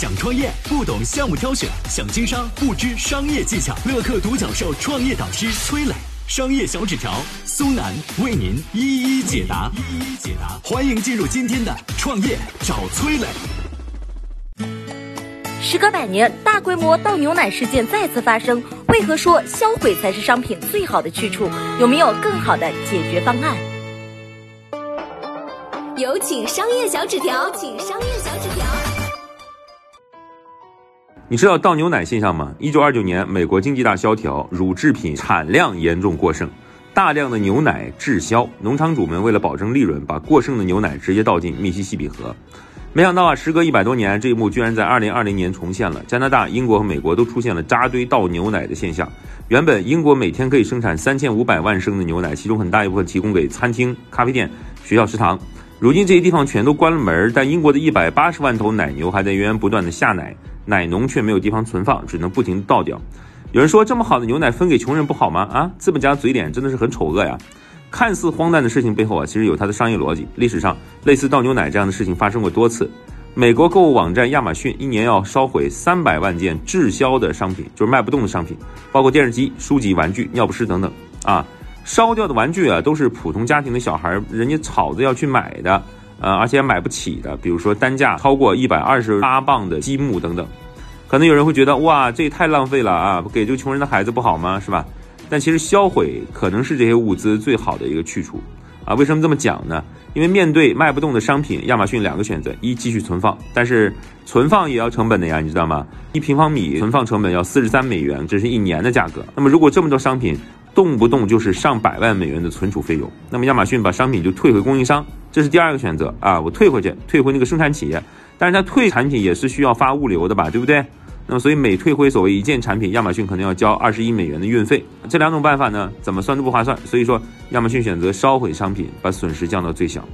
想创业不懂项目挑选，想经商不知商业技巧。乐客独角兽创业导师崔磊，商业小纸条苏南为您一一解答。一一解答，欢迎进入今天的创业找崔磊。时隔百年，大规模倒牛奶事件再次发生，为何说销毁才是商品最好的去处？有没有更好的解决方案？有请商业小纸条，请商业你知道倒牛奶现象吗？一九二九年，美国经济大萧条，乳制品产量严重过剩，大量的牛奶滞销，农场主们为了保证利润，把过剩的牛奶直接倒进密西西比河。没想到啊，时隔一百多年，这一幕居然在二零二零年重现了。加拿大、英国和美国都出现了扎堆倒牛奶的现象。原本英国每天可以生产三千五百万升的牛奶，其中很大一部分提供给餐厅、咖啡店、学校食堂。如今这些地方全都关了门，但英国的一百八十万头奶牛还在源源不断的下奶。奶农却没有地方存放，只能不停倒掉。有人说，这么好的牛奶分给穷人不好吗？啊，资本家嘴脸真的是很丑恶呀！看似荒诞的事情背后啊，其实有它的商业逻辑。历史上类似倒牛奶这样的事情发生过多次。美国购物网站亚马逊一年要烧毁三百万件滞销的商品，就是卖不动的商品，包括电视机、书籍、玩具、尿不湿等等啊。烧掉的玩具啊，都是普通家庭的小孩人家吵着要去买的。呃，而且买不起的，比如说单价超过一百二十八磅的积木等等，可能有人会觉得哇，这也太浪费了啊，给这个穷人的孩子不好吗？是吧？但其实销毁可能是这些物资最好的一个去处啊。为什么这么讲呢？因为面对卖不动的商品，亚马逊两个选择：一继续存放，但是存放也要成本的呀，你知道吗？一平方米存放成本要四十三美元，这是一年的价格。那么如果这么多商品，动不动就是上百万美元的存储费用，那么亚马逊把商品就退回供应商，这是第二个选择啊，我退回去，退回那个生产企业，但是它退产品也是需要发物流的吧，对不对？那么所以每退回所谓一件产品，亚马逊可能要交二十一美元的运费，这两种办法呢，怎么算都不划算，所以说亚马逊选择烧毁商品，把损失降到最小。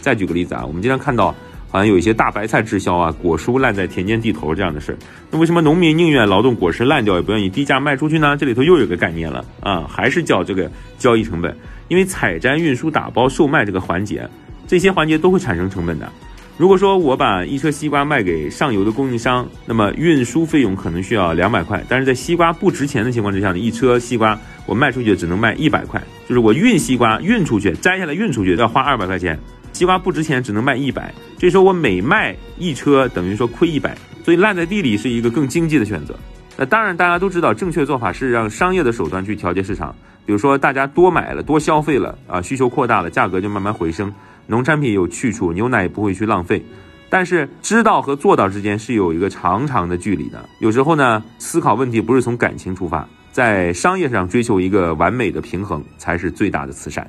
再举个例子啊，我们经常看到。好像有一些大白菜滞销啊，果蔬烂在田间地头这样的事儿，那为什么农民宁愿劳动果实烂掉，也不愿意低价卖出去呢？这里头又有个概念了啊，还是叫这个交易成本，因为采摘、运输、打包、售卖这个环节，这些环节都会产生成本的。如果说我把一车西瓜卖给上游的供应商，那么运输费用可能需要两百块，但是在西瓜不值钱的情况之下呢，一车西瓜我卖出去只能卖一百块，就是我运西瓜运出去，摘下来运出去要花二百块钱。西瓜不值钱，只能卖一百。这时候我每卖一车，等于说亏一百，所以烂在地里是一个更经济的选择。那当然，大家都知道，正确做法是让商业的手段去调节市场。比如说，大家多买了、多消费了啊，需求扩大了，价格就慢慢回升。农产品有去处，牛奶也不会去浪费。但是，知道和做到之间是有一个长长的距离的。有时候呢，思考问题不是从感情出发，在商业上追求一个完美的平衡，才是最大的慈善。